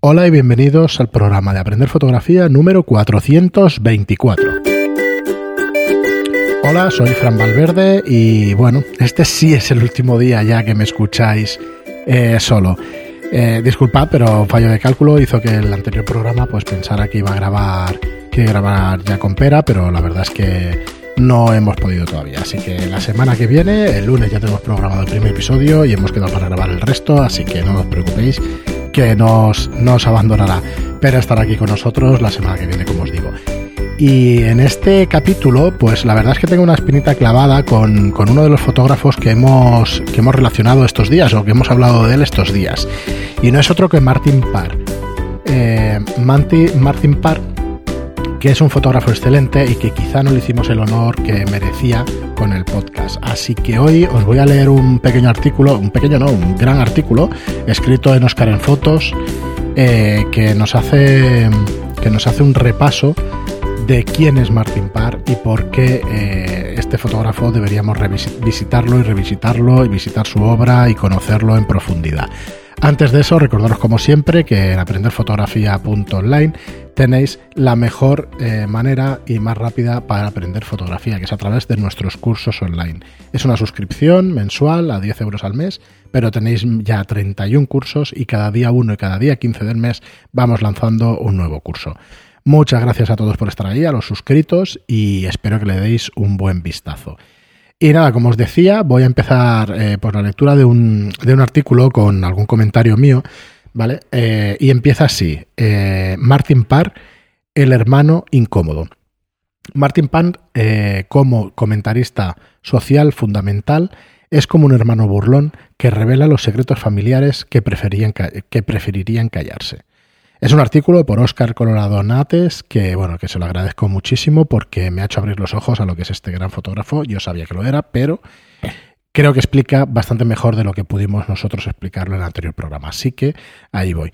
Hola y bienvenidos al programa de Aprender Fotografía número 424. Hola, soy Fran Valverde y bueno, este sí es el último día ya que me escucháis eh, solo. Eh, disculpad, pero fallo de cálculo hizo que el anterior programa pues pensara que iba a grabar, que grabar ya con pera, pero la verdad es que no hemos podido todavía. Así que la semana que viene, el lunes ya tenemos programado el primer episodio y hemos quedado para grabar el resto, así que no os preocupéis que nos, nos abandonará, pero estará aquí con nosotros la semana que viene, como os digo. Y en este capítulo, pues la verdad es que tengo una espinita clavada con, uno de los fotógrafos que hemos, que hemos relacionado estos días o que hemos hablado de él estos días. Y no es otro que Martin Parr. Eh, Martin Parr que es un fotógrafo excelente y que quizá no le hicimos el honor que merecía con el podcast. Así que hoy os voy a leer un pequeño artículo, un pequeño no, un gran artículo, escrito en Oscar en Fotos, eh, que, nos hace, que nos hace un repaso de quién es Martin Parr y por qué eh, este fotógrafo deberíamos visitarlo y revisitarlo y visitar su obra y conocerlo en profundidad. Antes de eso, recordaros como siempre que en aprenderfotografía.online tenéis la mejor eh, manera y más rápida para aprender fotografía, que es a través de nuestros cursos online. Es una suscripción mensual a 10 euros al mes, pero tenéis ya 31 cursos y cada día uno y cada día 15 del mes vamos lanzando un nuevo curso. Muchas gracias a todos por estar ahí, a los suscritos y espero que le deis un buen vistazo. Y nada, como os decía, voy a empezar eh, por la lectura de un, de un artículo con algún comentario mío ¿vale? Eh, y empieza así. Eh, Martin Parr, el hermano incómodo. Martin Parr, como comentarista social fundamental, es como un hermano burlón que revela los secretos familiares que, que preferirían callarse. Es un artículo por Oscar Colorado Nates que, bueno, que se lo agradezco muchísimo porque me ha hecho abrir los ojos a lo que es este gran fotógrafo. Yo sabía que lo era, pero creo que explica bastante mejor de lo que pudimos nosotros explicarlo en el anterior programa. Así que ahí voy.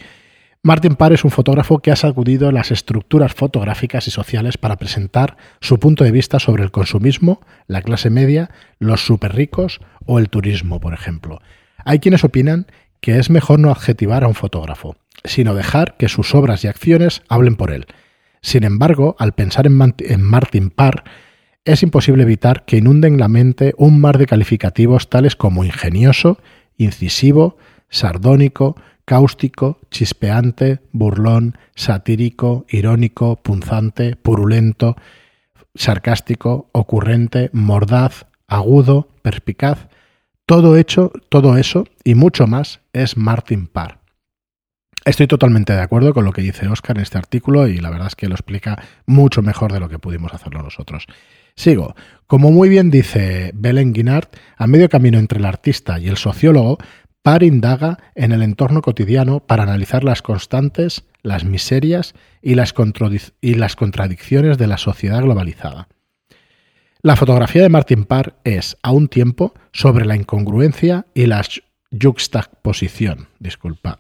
Martin Parr es un fotógrafo que ha sacudido las estructuras fotográficas y sociales para presentar su punto de vista sobre el consumismo, la clase media, los superricos o el turismo, por ejemplo. Hay quienes opinan que es mejor no adjetivar a un fotógrafo, sino dejar que sus obras y acciones hablen por él. Sin embargo, al pensar en, Martin Parr, es imposible evitar que inunden la mente un mar de calificativos tales como ingenioso, incisivo, sardónico, cáustico, chispeante, burlón, satírico, irónico, punzante, purulento, sarcástico, ocurrente, mordaz, agudo, perspicaz. Todo hecho, todo eso y mucho más es Martin Parr. Estoy totalmente de acuerdo con lo que dice Oscar en este artículo y la verdad es que lo explica mucho mejor de lo que pudimos hacerlo nosotros. Sigo. Como muy bien dice Belen Guinard, a medio camino entre el artista y el sociólogo, Parr indaga en el entorno cotidiano para analizar las constantes, las miserias y las, y las contradicciones de la sociedad globalizada. La fotografía de Martin Parr es, a un tiempo, sobre la incongruencia y la juxtaposición. Disculpad.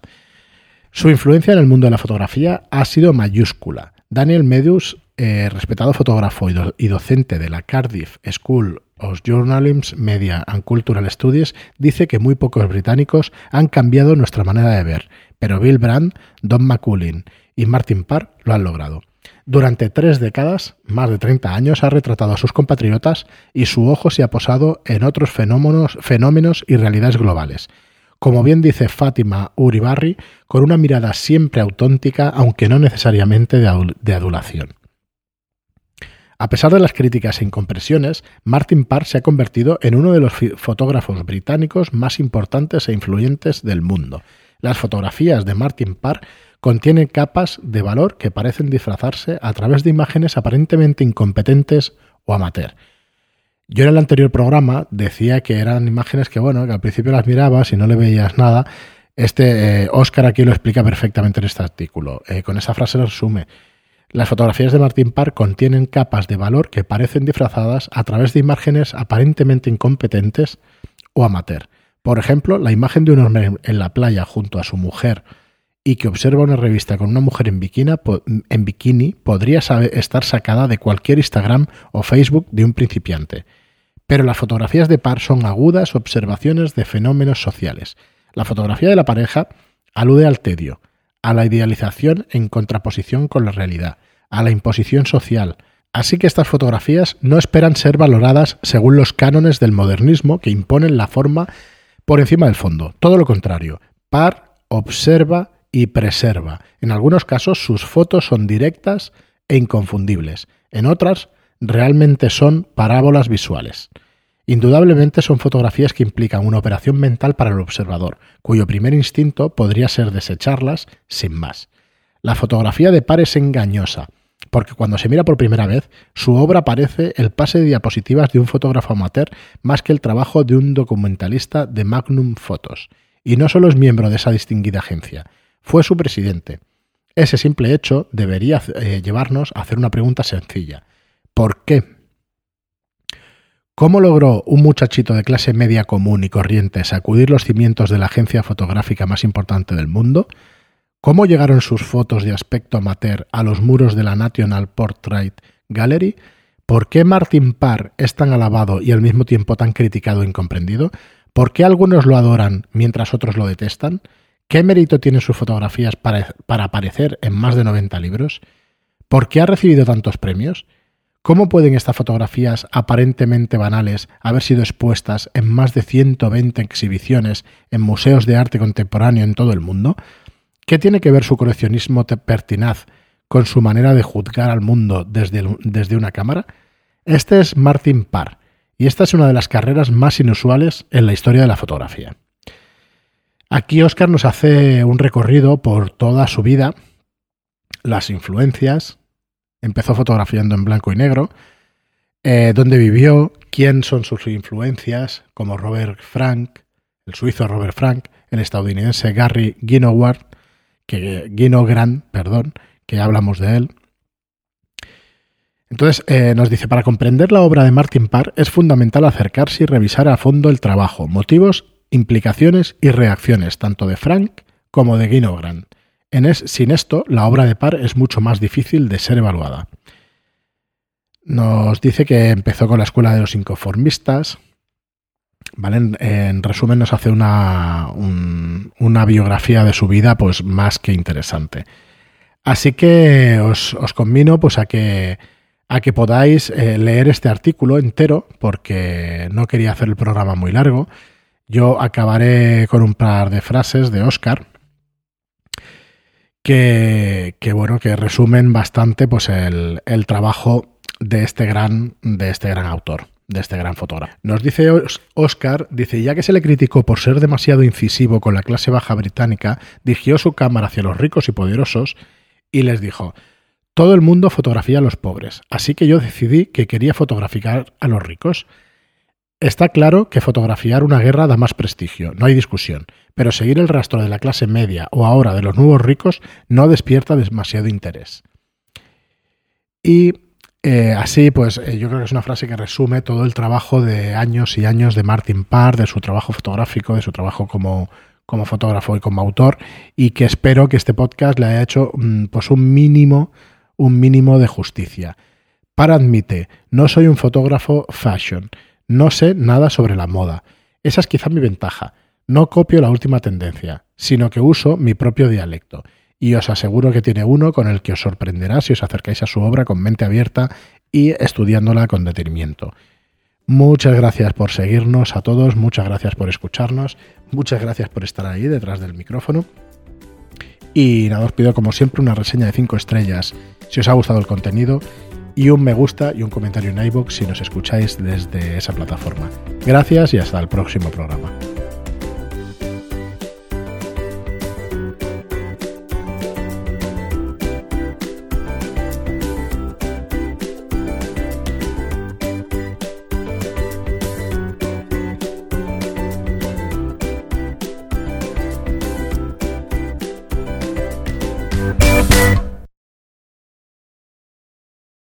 Su influencia en el mundo de la fotografía ha sido mayúscula. Daniel Medius eh, respetado fotógrafo y, docente de la Cardiff School of Journalism, Media and Cultural Studies, dice que muy pocos británicos han cambiado nuestra manera de ver, pero Bill Brandt, Don McCullin y Martin Parr lo han logrado. Durante tres décadas, más de 30 años, ha retratado a sus compatriotas y su ojo se ha posado en otros fenómenos y realidades globales. Como bien dice Fátima Uribarri, con una mirada siempre auténtica, aunque no necesariamente de adulación. A pesar de las críticas e incompresiones, Martin Parr se ha convertido en uno de los fotógrafos británicos más importantes e influyentes del mundo. Las fotografías de Martin Parr contienen capas de valor que parecen disfrazarse a través de imágenes aparentemente incompetentes o amateur. Yo en el anterior programa decía que eran imágenes que, bueno, que al principio las mirabas y no le veías nada. Este Oscar eh, aquí lo explica perfectamente en este artículo. Eh, con esa frase lo resume. Las fotografías de Martin Parr contienen capas de valor que parecen disfrazadas a través de imágenes aparentemente incompetentes o amateur. Por ejemplo, la imagen de un hombre en la playa junto a su mujer y que observa una revista con una mujer en bikini, podría estar sacada de cualquier Instagram o Facebook de un principiante. Pero las fotografías de Parr son agudas observaciones de fenómenos sociales. La fotografía de la pareja alude al tedio, a la idealización en contraposición con la realidad, a la imposición social. Así que estas fotografías no esperan ser valoradas según los cánones del modernismo que imponen la forma por encima del fondo. Todo lo contrario, par, observa y preserva. En algunos casos sus fotos son directas e inconfundibles. En otras, realmente son parábolas visuales. Indudablemente son fotografías que implican una operación mental para el observador, cuyo primer instinto podría ser desecharlas sin más. La fotografía de par es engañosa, porque cuando se mira por primera vez, su obra parece el pase de diapositivas de un fotógrafo amateur más que el trabajo de un documentalista de Magnum Photos. Y no solo es miembro de esa distinguida agencia, fue su presidente. Ese simple hecho debería eh, llevarnos a hacer una pregunta sencilla. ¿Por qué? ¿Cómo logró un muchachito de clase media común y corriente sacudir los cimientos de la agencia fotográfica más importante del mundo? ¿Cómo llegaron sus fotos de aspecto amateur a los muros de la National Portrait Gallery? ¿Por qué Martin Parr es tan alabado y al mismo tiempo tan criticado e incomprendido? ¿Por qué algunos lo adoran mientras otros lo detestan? ¿Qué mérito tienen sus fotografías para, aparecer en más de 90 libros? ¿Por qué ha recibido tantos premios? ¿Cómo pueden estas fotografías aparentemente banales haber sido expuestas en más de 120 exhibiciones en museos de arte contemporáneo en todo el mundo? ¿Qué tiene que ver su coleccionismo pertinaz con su manera de juzgar al mundo desde, desde una cámara? Este es Martin Parr, y esta es una de las carreras más inusuales en la historia de la fotografía. Aquí Oscar nos hace un recorrido por toda su vida, las influencias, empezó fotografiando en blanco y negro, eh, dónde vivió, quién son sus influencias, como Robert Frank, el suizo Robert Frank, el estadounidense Gary Ginoward, que Ginogrand, perdón, que hablamos de él. Entonces eh, nos dice, para comprender la obra de Martin Parr es fundamental acercarse y revisar a fondo el trabajo, motivos, implicaciones y reacciones, tanto de Frank como de Ginogrand sin esto, la obra de Par es mucho más difícil de ser evaluada. Nos dice que empezó con la escuela de los inconformistas. ¿vale? En, resumen, nos hace una, una, biografía de su vida pues, más que interesante. Así que os, os convino pues, a, que, a que podáis eh, leer este artículo entero, porque no quería hacer el programa muy largo. Yo acabaré con un par de frases de Oscar que, bueno, que resumen bastante pues el, trabajo de este gran, de este gran autor de este gran fotógrafo. Nos dice Oscar, dice, ya que se le criticó por ser demasiado incisivo con la clase baja británica, dirigió su cámara hacia los ricos y poderosos y les dijo, todo el mundo fotografía a los pobres, así que yo decidí que quería fotografiar a los ricos. Está claro que fotografiar una guerra da más prestigio, no hay discusión, pero seguir el rastro de la clase media o ahora de los nuevos ricos no despierta demasiado interés. Y eh, así, pues eh, yo creo que es una frase que resume todo el trabajo de años y años de Martin Parr, de su trabajo fotográfico, de su trabajo como, como fotógrafo y como autor, y que espero que este podcast le haya hecho mm, pues un mínimo, un mínimo de justicia. Parr admite, no soy un fotógrafo fashion, no sé nada sobre la moda. Esa es quizá mi ventaja. No copio la última tendencia, sino que uso mi propio dialecto. Y os aseguro que tiene uno con el que os sorprenderá si os acercáis a su obra con mente abierta y estudiándola con detenimiento. Muchas gracias por seguirnos a todos, muchas gracias por escucharnos, muchas gracias por estar ahí detrás del micrófono. Y nada, os pido como siempre una reseña de 5 estrellas si os ha gustado el contenido y un me gusta y un comentario en iBox si nos escucháis desde esa plataforma. Gracias y hasta el próximo programa.